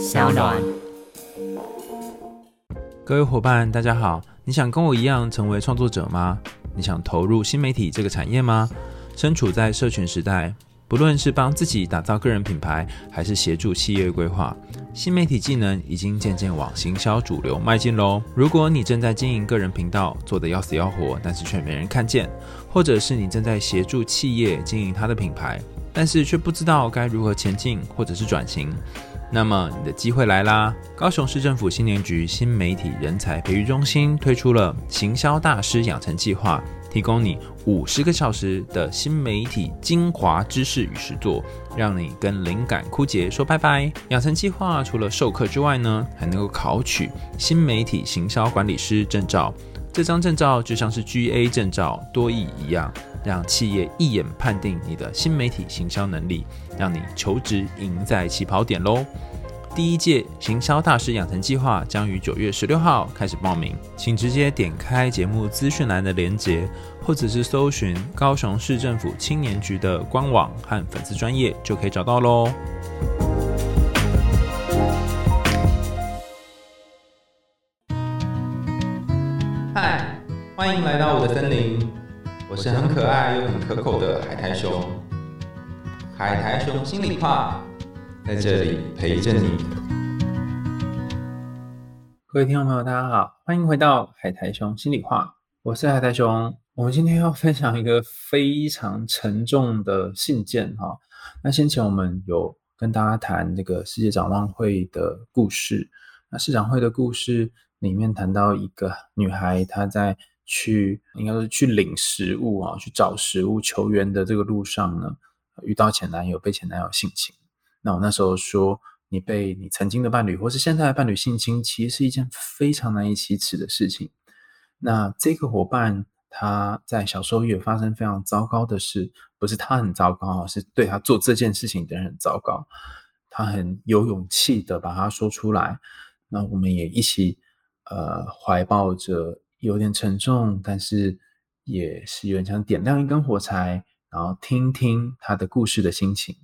小暖。各位伙伴，大家好！你想跟我一样成为创作者吗？你想投入新媒体这个产业吗？身处在社群时代，不论是帮自己打造个人品牌，还是协助企业规划，新媒体技能已经渐渐往行销主流迈进喽。如果你正在经营个人频道，做得要死要活，但是却没人看见，或者是你正在协助企业经营他的品牌，但是却不知道该如何前进，或者是转型。那么你的机会来啦！高雄市政府新年局新媒体人才培育中心推出了行销大师养成计划，提供你五十个小时的新媒体精华知识与实作，让你跟灵感枯竭说拜拜。养成计划除了授课之外呢，还能够考取新媒体行销管理师证照。这张证照就像是 GA 证照多益一样。让企业一眼判定你的新媒体行销能力，让你求职赢在起跑点喽！第一届行销大师养成计划将于九月十六号开始报名，请直接点开节目资讯栏的链接，或者是搜寻高雄市政府青年局的官网和粉丝专业，就可以找到喽。嗨，欢迎来到我的森林。我是很可爱又很可口的海苔熊，海苔熊心里话，在这里陪着你。各位听众朋友，大家好，欢迎回到海苔熊心里话，我是海苔熊。我们今天要分享一个非常沉重的信件哈。那先前我们有跟大家谈这个世界展望会的故事，那市长会的故事里面谈到一个女孩，她在。去应该是去领食物啊，去找食物求援的这个路上呢，遇到前男友被前男友性侵。那我那时候说，你被你曾经的伴侣或是现在的伴侣性侵，其实是一件非常难以启齿的事情。那这个伙伴他在小时候也发生非常糟糕的事，不是他很糟糕，是对他做这件事情的人很糟糕。他很有勇气的把它说出来，那我们也一起呃怀抱着。有点沉重，但是也是有点像点亮一根火柴，然后听听他的故事的心情，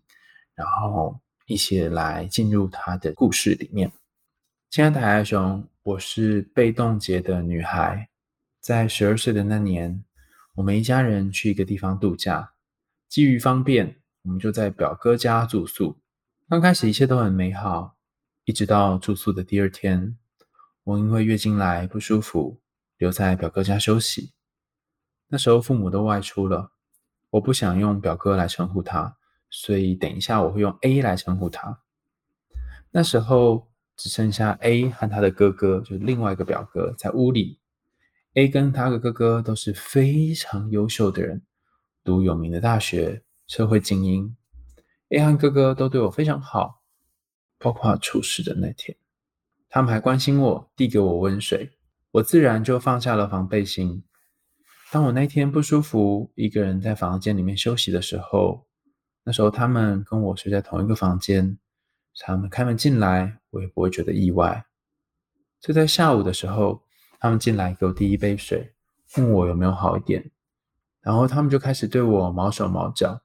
然后一起来进入他的故事里面。亲爱的海海熊，我是被冻结的女孩，在十二岁的那年，我们一家人去一个地方度假，基于方便，我们就在表哥家住宿。刚开始一切都很美好，一直到住宿的第二天，我因为月经来不舒服。留在表哥家休息。那时候父母都外出了，我不想用表哥来称呼他，所以等一下我会用 A 来称呼他。那时候只剩下 A 和他的哥哥，就是另外一个表哥在屋里。A 跟他的哥哥都是非常优秀的人，读有名的大学，社会精英。A 和哥哥都对我非常好，包括出事的那天，他们还关心我，递给我温水。我自然就放下了防备心。当我那天不舒服，一个人在房间里面休息的时候，那时候他们跟我睡在同一个房间，他们开门进来，我也不会觉得意外。就在下午的时候，他们进来给我递一杯水，问我有没有好一点，然后他们就开始对我毛手毛脚，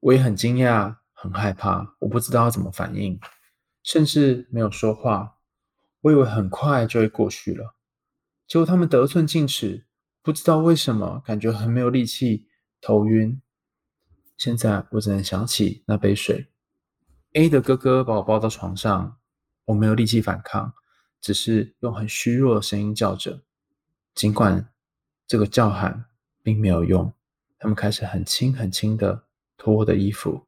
我也很惊讶，很害怕，我不知道要怎么反应，甚至没有说话。我以为很快就会过去了。结果他们得寸进尺，不知道为什么感觉很没有力气，头晕。现在我只能想起那杯水。A 的哥哥把我抱到床上，我没有力气反抗，只是用很虚弱的声音叫着。尽管这个叫喊并没有用，他们开始很轻很轻的脱我的衣服。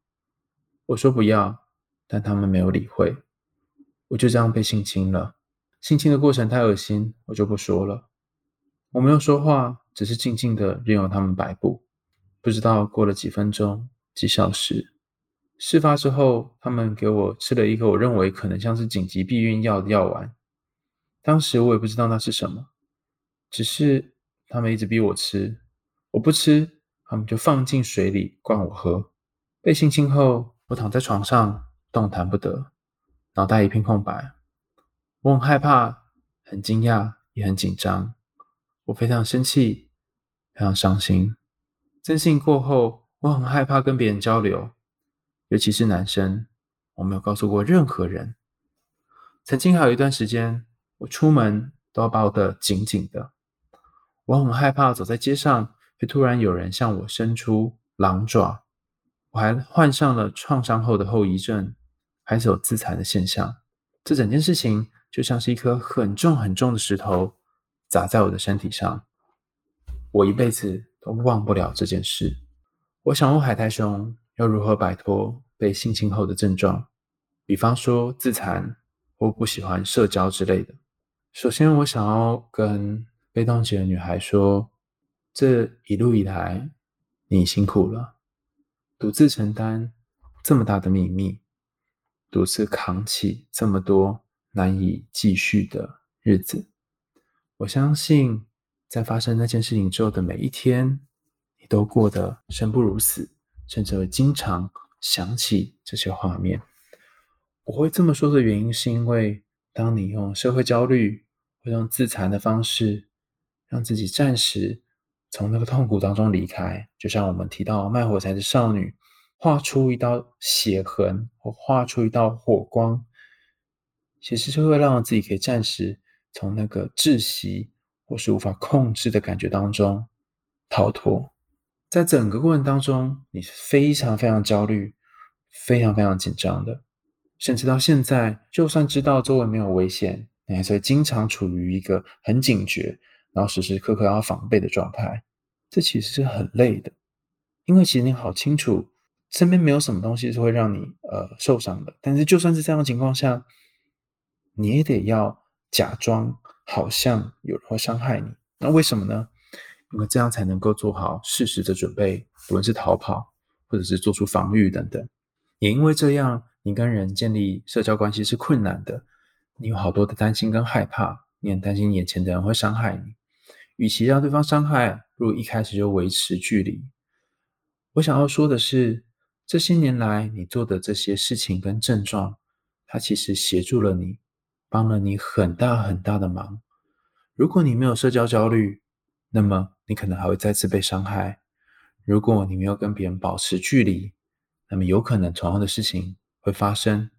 我说不要，但他们没有理会。我就这样被性侵了。性侵的过程太恶心，我就不说了。我没有说话，只是静静的任由他们摆布。不知道过了几分钟、几小时，事发之后，他们给我吃了一个我认为可能像是紧急避孕药的药丸。当时我也不知道那是什么，只是他们一直逼我吃，我不吃，他们就放进水里灌我喝。被性侵后，我躺在床上动弹不得，脑袋一片空白。我很害怕，很惊讶，也很紧张。我非常生气，非常伤心。征信过后，我很害怕跟别人交流，尤其是男生。我没有告诉过任何人。曾经还有一段时间，我出门都要抱得紧紧的，我很害怕走在街上会突然有人向我伸出狼爪。我还患上了创伤后的后遗症，还是有自残的现象。这整件事情就像是一颗很重很重的石头砸在我的身体上，我一辈子都忘不了这件事。我想问海苔熊要如何摆脱被性侵后的症状，比方说自残或不喜欢社交之类的。首先，我想要跟被动期的女孩说：这一路以来，你辛苦了。独自承担这么大的秘密，独自扛起这么多难以继续的日子，我相信在发生那件事情之后的每一天，你都过得生不如死，甚至会经常想起这些画面。我会这么说的原因，是因为当你用社会焦虑或用自残的方式，让自己暂时。从那个痛苦当中离开，就像我们提到卖火柴的少女，画出一道血痕或画出一道火光，其实就会让自己可以暂时从那个窒息或是无法控制的感觉当中逃脱。在整个过程当中，你是非常非常焦虑、非常非常紧张的，甚至到现在，就算知道周围没有危险，你还是会经常处于一个很警觉。然后时时刻刻要防备的状态，这其实是很累的，因为其实你好清楚身边没有什么东西是会让你呃受伤的，但是就算是这样的情况下，你也得要假装好像有人会伤害你，那为什么呢？因为这样才能够做好适时的准备，无论是逃跑或者是做出防御等等。也因为这样，你跟人建立社交关系是困难的，你有好多的担心跟害怕，你很担心眼前的人会伤害你。与其让对方伤害，不如一开始就维持距离。我想要说的是，这些年来你做的这些事情跟症状，它其实协助了你，帮了你很大很大的忙。如果你没有社交焦虑，那么你可能还会再次被伤害。如果你没有跟别人保持距离，那么有可能同样的事情会发生。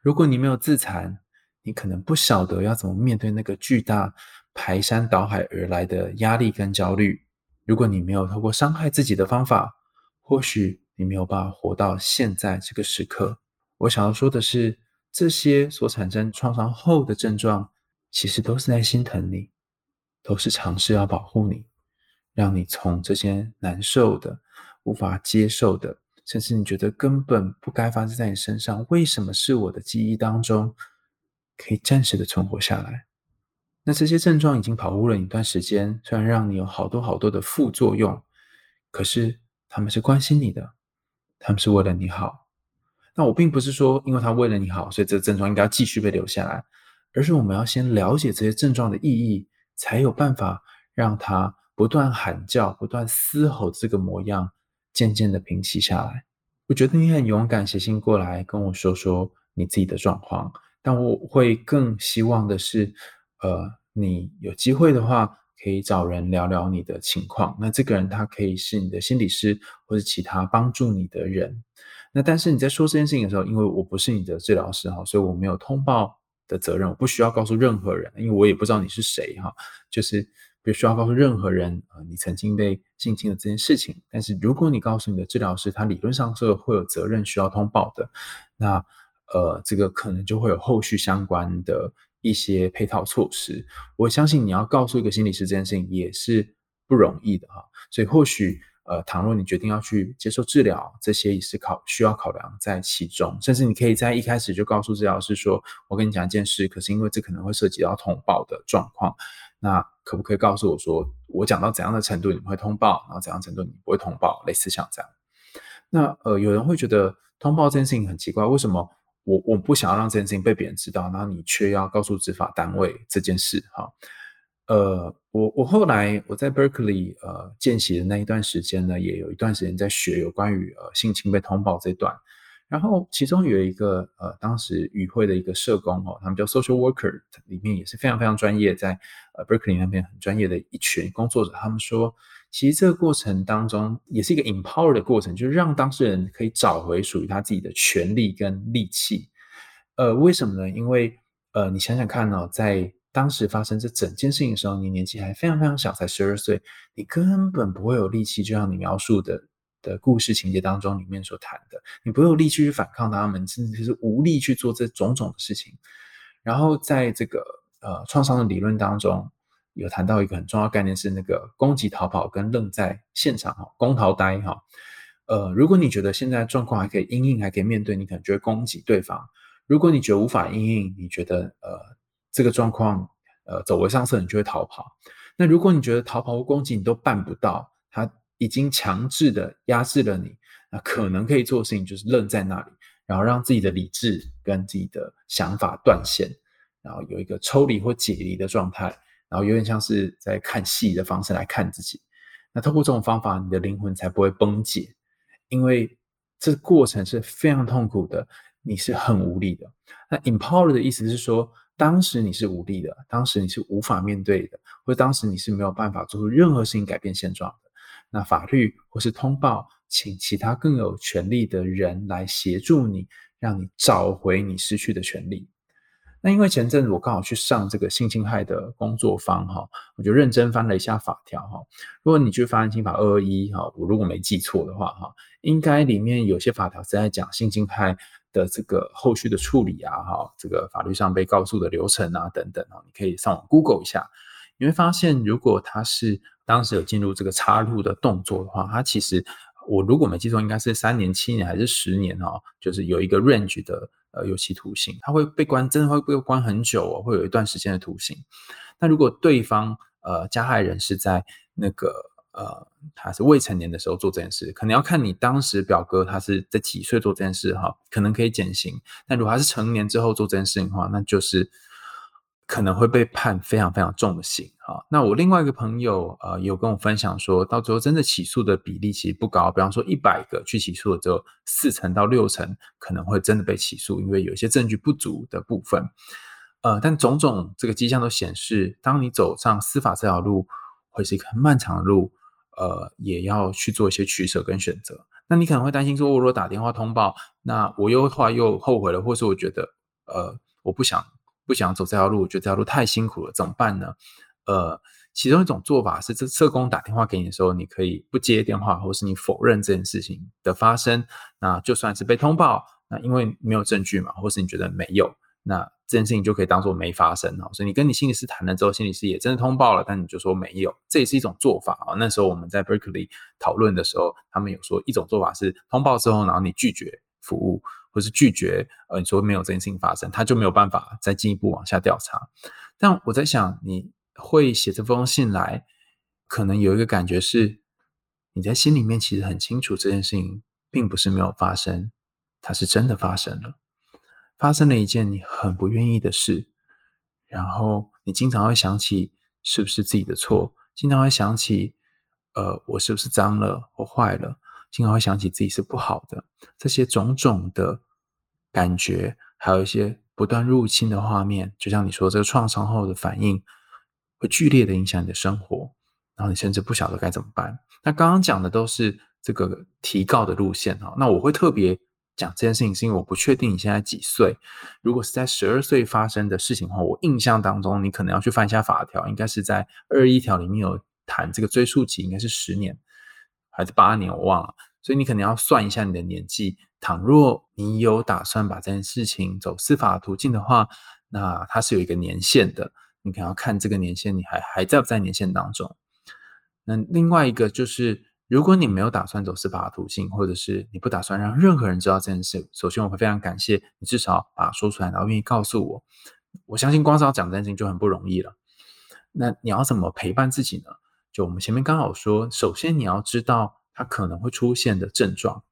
如果你没有自残，你可能不晓得要怎么面对那个巨大。排山倒海而来的压力跟焦虑，如果你没有透过伤害自己的方法，或许你没有办法活到现在这个时刻。我想要说的是，这些所产生创伤后的症状，其实都是在心疼你，都是尝试要保护你，让你从这些难受的、无法接受的，甚至你觉得根本不该发生在你身上，为什么是我的记忆当中，可以暂时的存活下来。那这些症状已经保护了你一段时间，虽然让你有好多好多的副作用，可是他们是关心你的，他们是为了你好。那我并不是说，因为他为了你好，所以这个症状应该要继续被留下来，而是我们要先了解这些症状的意义，才有办法让他不断喊叫、不断嘶吼这个模样渐渐的平息下来。我觉得你很勇敢，写信过来跟我说说你自己的状况，但我会更希望的是。呃，你有机会的话，可以找人聊聊你的情况。那这个人他可以是你的心理师，或者其他帮助你的人。那但是你在说这件事情的时候，因为我不是你的治疗师哈，所以我没有通报的责任，我不需要告诉任何人，因为我也不知道你是谁哈。就是不需要告诉任何人啊，你曾经被性侵的这件事情。但是如果你告诉你的治疗师，他理论上是会有责任需要通报的。那呃，这个可能就会有后续相关的。一些配套措施，我相信你要告诉一个心理师这件事情也是不容易的哈。所以或许呃，倘若你决定要去接受治疗，这些也是考需要考量在其中。甚至你可以在一开始就告诉治疗师说：“我跟你讲一件事，可是因为这可能会涉及到通报的状况，那可不可以告诉我说，我讲到怎样的程度你会通报，然后怎样程度你不会通报？类似像这样。那呃，有人会觉得通报这件事情很奇怪，为什么？我我不想要让这件事情被别人知道，然后你却要告诉执法单位这件事，哈，呃，我我后来我在 Berkeley 呃见习的那一段时间呢，也有一段时间在学有关于呃性侵被通报这段，然后其中有一个呃当时与会的一个社工哦，他们叫 Social Worker，里面也是非常非常专业，在呃 Berkeley 那边很专业的一群工作者，他们说。其实这个过程当中也是一个 empower 的过程，就是让当事人可以找回属于他自己的权利跟力气。呃，为什么呢？因为呃，你想想看哦，在当时发生这整件事情的时候，你年纪还非常非常小，才十二岁，你根本不会有力气，就像你描述的的故事情节当中里面所谈的，你不会有力气去反抗他们，甚至是无力去做这种种的事情。然后在这个呃创伤的理论当中，有谈到一个很重要概念是那个攻击逃跑跟愣在现场哈，攻逃呆哈。呃，如果你觉得现在状况还可以应应，还可以面对，你可能就会攻击对方；如果你觉得无法应应，你觉得呃这个状况呃走为上策，你就会逃跑。那如果你觉得逃跑或攻击你都办不到，他已经强制的压制了你，那可能可以做的事情就是愣在那里，然后让自己的理智跟自己的想法断线，然后有一个抽离或解离的状态，然后有点像是在看戏的方式来看自己。那透过这种方法，你的灵魂才不会崩解。因为这过程是非常痛苦的，你是很无力的。那 empower 的意思是说，当时你是无力的，当时你是无法面对的，或者当时你是没有办法做出任何事情改变现状的。那法律或是通报，请其他更有权利的人来协助你，让你找回你失去的权利。那因为前阵子我刚好去上这个性侵害的工作坊哈，我就认真翻了一下法条哈。如果你去翻刑法二二一哈，我如果没记错的话哈，应该里面有些法条是在讲性侵害的这个后续的处理啊哈，这个法律上被告诉的流程啊等等啊，你可以上网 Google 一下，你会发现如果他是当时有进入这个插入的动作的话，他其实我如果没记错，应该是三年、七年还是十年哈，就是有一个 range 的。呃，有期徒刑，他会被关，真的会被关很久哦，会有一段时间的徒刑。那如果对方呃加害人是在那个呃他是未成年的时候做这件事，可能要看你当时表哥他是在几岁做这件事哈，可能可以减刑。但如果他是成年之后做这件事情的话，那就是。可能会被判非常非常重的刑哈！那我另外一个朋友呃有跟我分享说，到最后真的起诉的比例其实不高，比方说一百个去起诉的只有四成到六成可能会真的被起诉，因为有一些证据不足的部分。呃，但种种这个迹象都显示，当你走上司法这条路，会是一个很漫长的路，呃，也要去做一些取舍跟选择。那你可能会担心说，我如果打电话通报，那我又后来又后悔了，或是我觉得呃我不想。不想走这条路，我觉得这条路太辛苦了，怎么办呢？呃，其中一种做法是，这社工打电话给你的时候，你可以不接电话，或是你否认这件事情的发生。那就算是被通报，那因为没有证据嘛，或是你觉得没有，那这件事情就可以当做没发生哦。所以你跟你心理师谈了之后，心理师也真的通报了，但你就说没有，这也是一种做法啊。那时候我们在 Berkeley 讨论的时候，他们有说一种做法是通报之后，然后你拒绝服务。或是拒绝，呃，你说没有这件事情发生，他就没有办法再进一步往下调查。但我在想，你会写这封信来，可能有一个感觉是，你在心里面其实很清楚这件事情并不是没有发生，它是真的发生了，发生了一件你很不愿意的事，然后你经常会想起是不是自己的错，经常会想起，呃，我是不是脏了或坏了。经常会想起自己是不好的，这些种种的感觉，还有一些不断入侵的画面，就像你说这个创伤后的反应，会剧烈的影响你的生活，然后你甚至不晓得该怎么办。那刚刚讲的都是这个提告的路线哈，那我会特别讲这件事情，是因为我不确定你现在几岁。如果是在十二岁发生的事情的话，我印象当中你可能要去翻一下法条，应该是在二一条里面有谈这个追诉期，应该是十年。还是八年，我忘了，所以你可能要算一下你的年纪。倘若你有打算把这件事情走司法途径的话，那它是有一个年限的，你可能要看这个年限，你还还在不在年限当中。那另外一个就是，如果你没有打算走司法途径，或者是你不打算让任何人知道这件事，首先我会非常感谢你，至少把它说出来，然后愿意告诉我。我相信光是要讲这件事情就很不容易了。那你要怎么陪伴自己呢？就我们前面刚好说，首先你要知道它可能会出现的症状。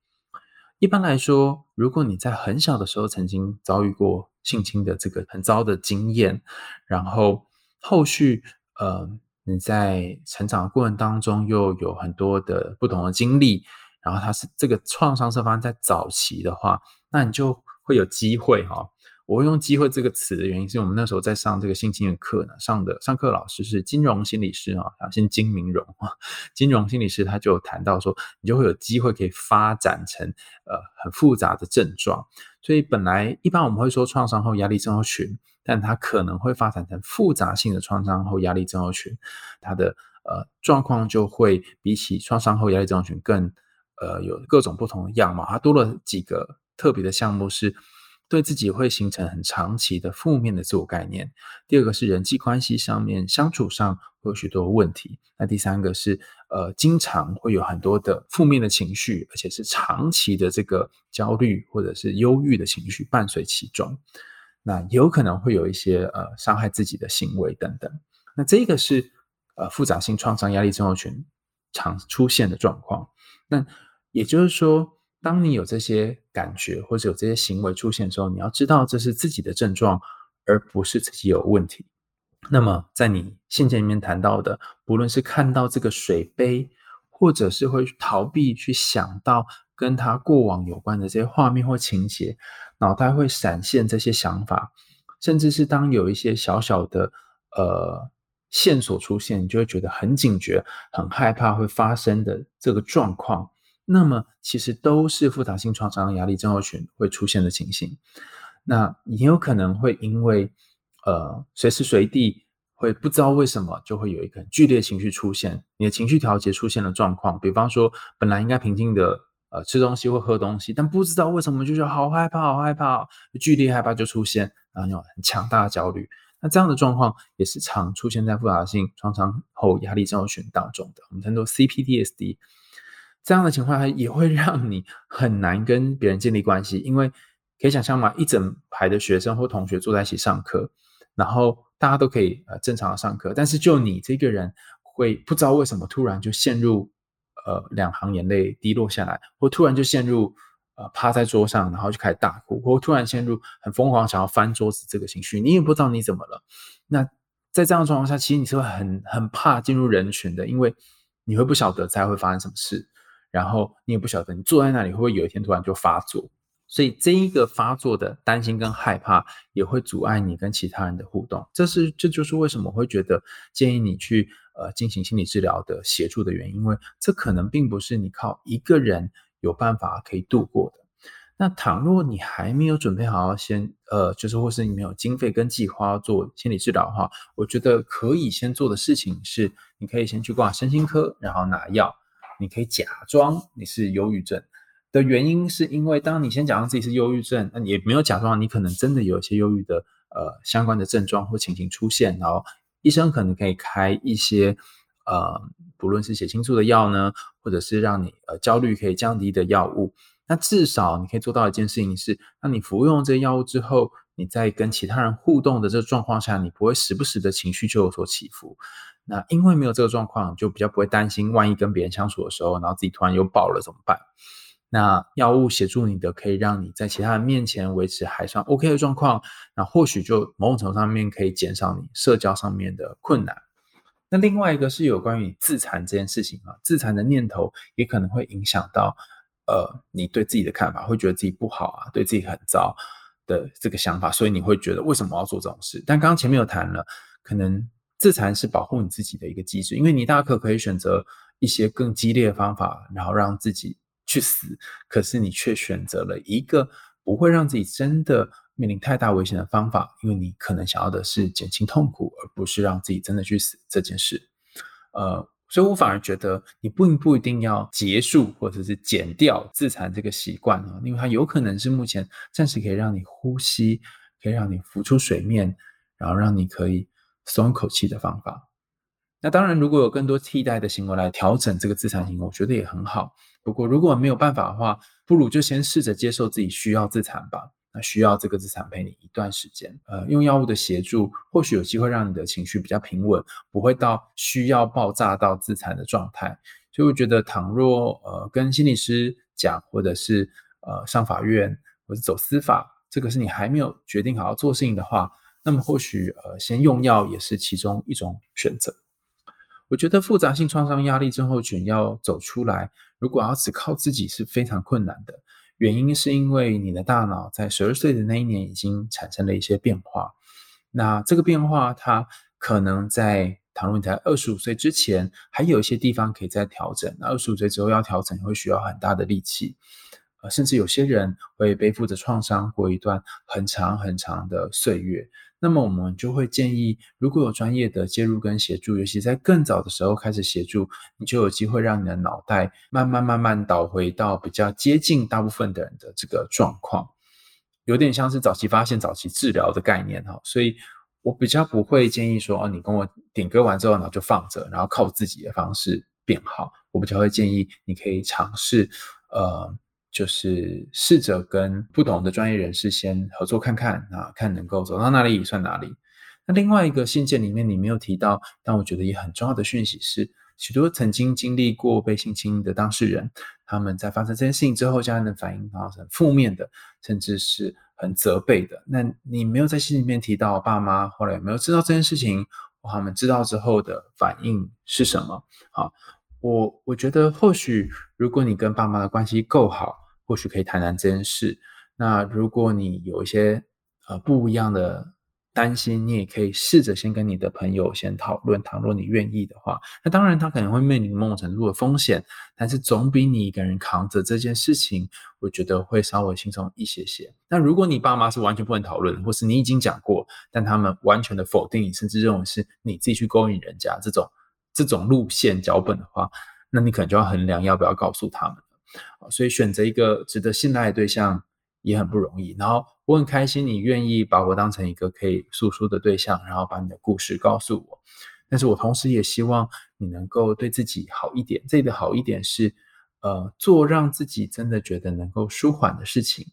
一般来说，如果你在很小的时候曾经遭遇过性侵的这个很糟的经验，然后后续呃你在成长过程当中又有很多的不同的经历，然后它是这个创伤是发生在早期的话，那你就会有机会哈。我会用“机会”这个词的原因，是我们那时候在上这个性侵的课呢，上的上课老师是金融心理师啊，姓金明荣啊，金融心理师他就有谈到说，你就会有机会可以发展成呃很复杂的症状。所以本来一般我们会说创伤后压力症候群，但它可能会发展成复杂性的创伤后压力症候群，它的呃状况就会比起创伤后压力症候群更呃有各种不同的样貌，它多了几个特别的项目是。对自己会形成很长期的负面的自我概念。第二个是人际关系上面相处上会有许多问题。那第三个是呃，经常会有很多的负面的情绪，而且是长期的这个焦虑或者是忧郁的情绪伴随其中。那有可能会有一些呃伤害自己的行为等等。那这个是呃复杂性创伤压力症候群常出现的状况。那也就是说。当你有这些感觉或者有这些行为出现的时候，你要知道这是自己的症状，而不是自己有问题。那么，在你信件里面谈到的，不论是看到这个水杯，或者是会逃避去想到跟他过往有关的这些画面或情节，脑袋会闪现这些想法，甚至是当有一些小小的呃线索出现，你就会觉得很警觉、很害怕会发生的这个状况。那么其实都是复杂性创伤压力症候群会出现的情形。那也有可能会因为呃随时随地会不知道为什么就会有一个剧烈情绪出现，你的情绪调节出现了状况。比方说本来应该平静的呃吃东西或喝东西，但不知道为什么就觉得好害怕、好害怕，剧烈害怕就出现，然后有很强大的焦虑。那这样的状况也是常出现在复杂性创伤后压力症候群当中的，我们称作 CPTSD。这样的情况下也会让你很难跟别人建立关系，因为可以想象嘛，一整排的学生或同学坐在一起上课，然后大家都可以呃正常的上课，但是就你这个人会不知道为什么突然就陷入呃两行眼泪滴落下来，或突然就陷入呃趴在桌上，然后就开始大哭，或突然陷入很疯狂想要翻桌子这个情绪，你也不知道你怎么了。那在这样的状况下，其实你是会很很怕进入人群的，因为你会不晓得才会发生什么事。然后你也不晓得，你坐在那里会不会有一天突然就发作？所以这一个发作的担心跟害怕，也会阻碍你跟其他人的互动。这是这就是为什么我会觉得建议你去呃进行心理治疗的协助的原因，因为这可能并不是你靠一个人有办法可以度过的。那倘若你还没有准备好先呃，就是或是你没有经费跟计划做心理治疗的话，我觉得可以先做的事情是，你可以先去挂身心科，然后拿药。你可以假装你是忧郁症的原因，是因为当你先假装自己是忧郁症，那你也没有假装，你可能真的有一些忧郁的呃相关的症状或情形出现，然后医生可能可以开一些呃不论是血清素的药呢，或者是让你呃焦虑可以降低的药物。那至少你可以做到一件事情是，当你服用这药物之后，你在跟其他人互动的这个状况下，你不会时不时的情绪就有所起伏。那因为没有这个状况，就比较不会担心，万一跟别人相处的时候，然后自己突然又爆了怎么办？那药物协助你的，可以让你在其他人面前维持还算 OK 的状况，那或许就某种程度上面可以减少你社交上面的困难。那另外一个是有关于自残这件事情啊，自残的念头也可能会影响到呃你对自己的看法，会觉得自己不好啊，对自己很糟的这个想法，所以你会觉得为什么要做这种事？但刚刚前面有谈了，可能。自残是保护你自己的一个机制，因为你大可可以选择一些更激烈的方法，然后让自己去死，可是你却选择了一个不会让自己真的面临太大危险的方法，因为你可能想要的是减轻痛苦，而不是让自己真的去死这件事。呃，所以我反而觉得你不不一定要结束或者是减掉自残这个习惯啊，因为它有可能是目前暂时可以让你呼吸，可以让你浮出水面，然后让你可以。松口气的方法。那当然，如果有更多替代的行为来调整这个自残行为，我觉得也很好。不过，如果没有办法的话，不如就先试着接受自己需要自残吧。那需要这个自残陪你一段时间，呃，用药物的协助，或许有机会让你的情绪比较平稳，不会到需要爆炸到自残的状态。所以，我觉得倘若呃跟心理师讲，或者是呃上法院，或者走司法，这个是你还没有决定好要做事情的话。那么或许呃，先用药也是其中一种选择。我觉得复杂性创伤压力症候群要走出来，如果要只靠自己是非常困难的，原因是因为你的大脑在十二岁的那一年已经产生了一些变化。那这个变化，它可能在倘若你在二十五岁之前，还有一些地方可以再调整。那二十五岁之后要调整，会需要很大的力气。呃，甚至有些人会背负着创伤过一段很长很长的岁月。那么我们就会建议，如果有专业的介入跟协助，尤其在更早的时候开始协助，你就有机会让你的脑袋慢慢慢慢倒回到比较接近大部分的人的这个状况，有点像是早期发现、早期治疗的概念哈。所以我比较不会建议说，哦，你跟我点歌完之后，然后就放着，然后靠自己的方式变好。我比较会建议你可以尝试，呃。就是试着跟不同的专业人士先合作看看啊，看能够走到哪里算哪里。那另外一个信件里面你没有提到，但我觉得也很重要的讯息是，许多曾经经历过被性侵的当事人，他们在发生这件事情之后，家人的反应啊是很负面的，甚至是很责备的。那你没有在信里面提到爸妈后来有没有知道这件事情，他们知道之后的反应是什么？好，我我觉得或许如果你跟爸妈的关系够好。或许可以谈谈这件事。那如果你有一些呃不一样的担心，你也可以试着先跟你的朋友先讨论。倘若你愿意的话，那当然他可能会面临某种程度的风险，但是总比你一个人扛着这件事情，我觉得会稍微轻松一些些。那如果你爸妈是完全不能讨论，或是你已经讲过，但他们完全的否定你，甚至认为是你自己去勾引人家这种这种路线脚本的话，那你可能就要衡量要不要告诉他们。所以选择一个值得信赖的对象也很不容易。然后我很开心你愿意把我当成一个可以诉说的对象，然后把你的故事告诉我。但是我同时也希望你能够对自己好一点。这里的好一点是，呃，做让自己真的觉得能够舒缓的事情，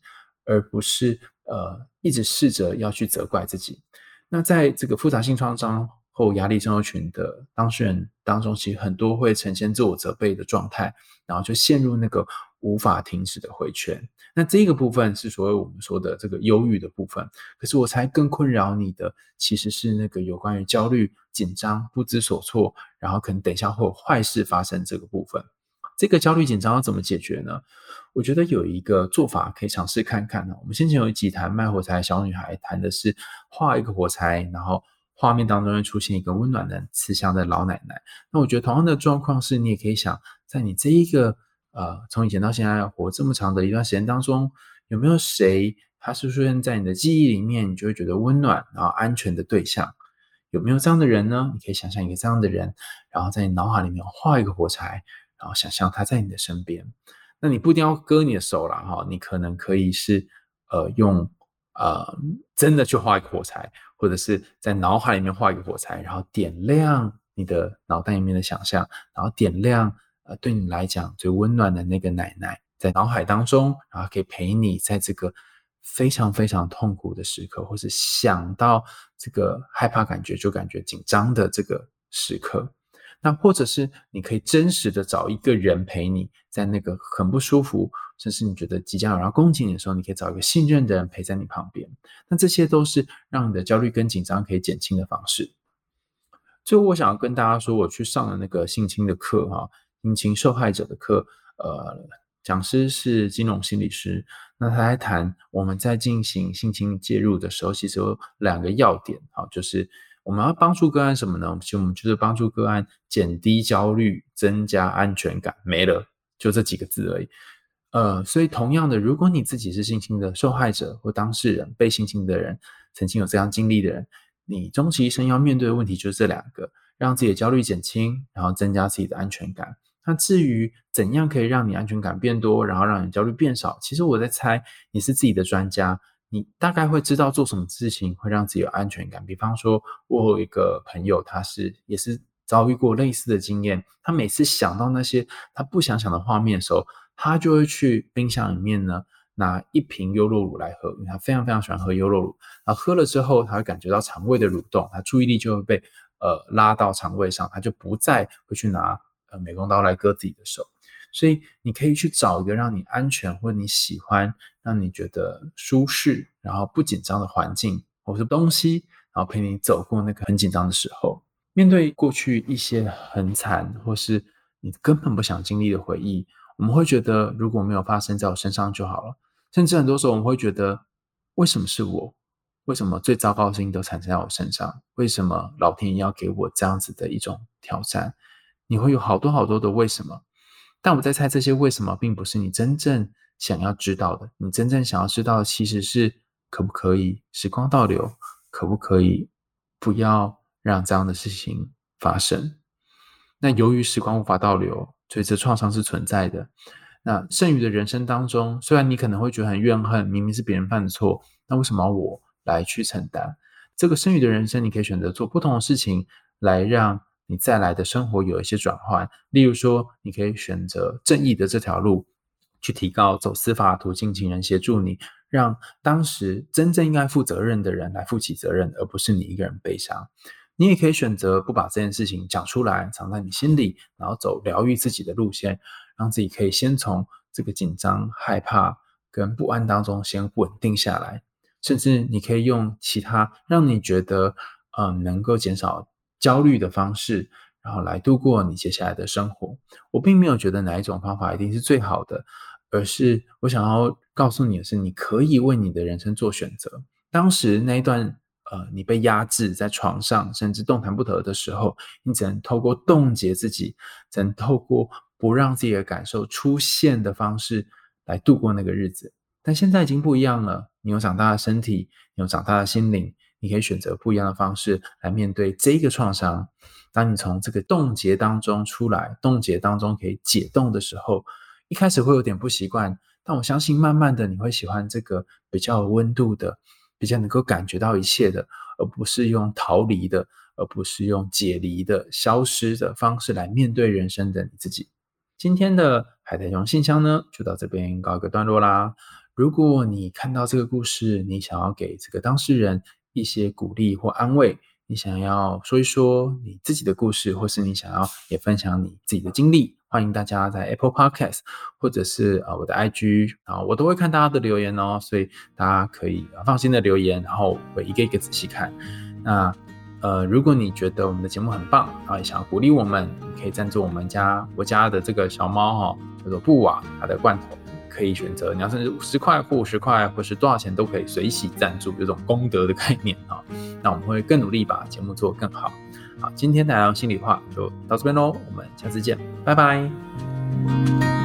而不是呃一直试着要去责怪自己。那在这个复杂性创伤。后压力症候群的当事人当中，其实很多会呈现自我责备的状态，然后就陷入那个无法停止的回圈。那这个部分是所谓我们说的这个忧郁的部分。可是我猜更困扰你的，其实是那个有关于焦虑、紧张、不知所措，然后可能等一下会有坏事发生这个部分。这个焦虑紧张要怎么解决呢？我觉得有一个做法可以尝试看看呢。我们先前有一集谈卖火柴小女孩，谈的是画一个火柴，然后。画面当中会出现一个温暖的慈祥的老奶奶。那我觉得同样的状况是，你也可以想，在你这一个呃从以前到现在活这么长的一段时间当中，有没有谁他是出现在你的记忆里面，你就会觉得温暖然后安全的对象？有没有这样的人呢？你可以想象一个这样的人，然后在你脑海里面画一个火柴，然后想象他在你的身边。那你不一定要割你的手了哈，你可能可以是呃用。呃，真的去画一个火柴，或者是在脑海里面画一个火柴，然后点亮你的脑袋里面的想象，然后点亮呃，对你来讲最温暖的那个奶奶，在脑海当中，然后可以陪你在这个非常非常痛苦的时刻，或是想到这个害怕感觉就感觉紧张的这个时刻。那或者是你可以真实的找一个人陪你，在那个很不舒服，甚至你觉得即将有人要攻击你的时候，你可以找一个信任的人陪在你旁边。那这些都是让你的焦虑跟紧张可以减轻的方式。最后，我想要跟大家说，我去上了那个性侵的课，哈，性侵受害者的课，呃，讲师是金融心理师，那他在谈我们在进行性侵介入的时候，其实有两个要点，哈，就是。我们要帮助个案什么呢？其实我们就是帮助个案减低焦虑、增加安全感，没了，就这几个字而已。呃，所以同样的，如果你自己是性侵的受害者或当事人、被性侵的人，曾经有这样经历的人，你终其一生要面对的问题就是这两个：让自己的焦虑减轻，然后增加自己的安全感。那至于怎样可以让你安全感变多，然后让你焦虑变少，其实我在猜，你是自己的专家。你大概会知道做什么事情会让自己有安全感。比方说，我有一个朋友，他是也是遭遇过类似的经验。他每次想到那些他不想想的画面的时候，他就会去冰箱里面呢拿一瓶优酪乳来喝，因为他非常非常喜欢喝优酪乳。然后喝了之后，他会感觉到肠胃的蠕动，他注意力就会被呃拉到肠胃上，他就不再会去拿呃美工刀来割自己的手。所以你可以去找一个让你安全或者你喜欢、让你觉得舒适、然后不紧张的环境，或是东西，然后陪你走过那个很紧张的时候。面对过去一些很惨或是你根本不想经历的回忆，我们会觉得如果没有发生在我身上就好了，甚至很多时候我们会觉得为什么是我？为什么最糟糕的事情都产生在我身上？为什么老天爷要给我这样子的一种挑战？你会有好多好多的为什么？但我在猜，这些为什么并不是你真正想要知道的。你真正想要知道的其实是可不可以时光倒流？可不可以不要让这样的事情发生？那由于时光无法倒流，所以这创伤是存在的。那剩余的人生当中，虽然你可能会觉得很怨恨，明明是别人犯的错，那为什么我？来去承担这个剩余的人生，你可以选择做不同的事情，来让你再来的生活有一些转换。例如说，你可以选择正义的这条路，去提高走司法途径，请人协助你，让当时真正应该负责任的人来负起责任，而不是你一个人悲伤。你也可以选择不把这件事情讲出来，藏在你心里，然后走疗愈自己的路线，让自己可以先从这个紧张、害怕跟不安当中先稳定下来。甚至你可以用其他让你觉得，嗯，能够减少焦虑的方式，然后来度过你接下来的生活。我并没有觉得哪一种方法一定是最好的，而是我想要告诉你的是，你可以为你的人生做选择。当时那一段，呃，你被压制在床上，甚至动弹不得的时候，你只能透过冻结自己，只能透过不让自己的感受出现的方式来度过那个日子。但现在已经不一样了。你有长大的身体，有长大的心灵，你可以选择不一样的方式来面对这个创伤。当你从这个冻结当中出来，冻结当中可以解冻的时候，一开始会有点不习惯，但我相信慢慢的你会喜欢这个比较有温度的、比较能够感觉到一切的，而不是用逃离的，而不是用解离的、消失的方式来面对人生的你自己。今天的海苔熊信箱呢，就到这边告一个段落啦。如果你看到这个故事，你想要给这个当事人一些鼓励或安慰，你想要说一说你自己的故事，或是你想要也分享你自己的经历，欢迎大家在 Apple Podcast 或者是啊我的 IG 啊，我都会看大家的留言哦，所以大家可以放心的留言，然后会一个一个仔细看。那呃，如果你觉得我们的节目很棒，然后也想要鼓励我们，你可以赞助我们家我家的这个小猫哈，叫做布瓦，它的罐头。可以选择，你要甚至五十块或五十块，或是多少钱都可以随喜赞助，有种功德的概念哈。那我们会更努力把节目做得更好。好，今天的心里话就到这边喽，我们下次见，拜拜。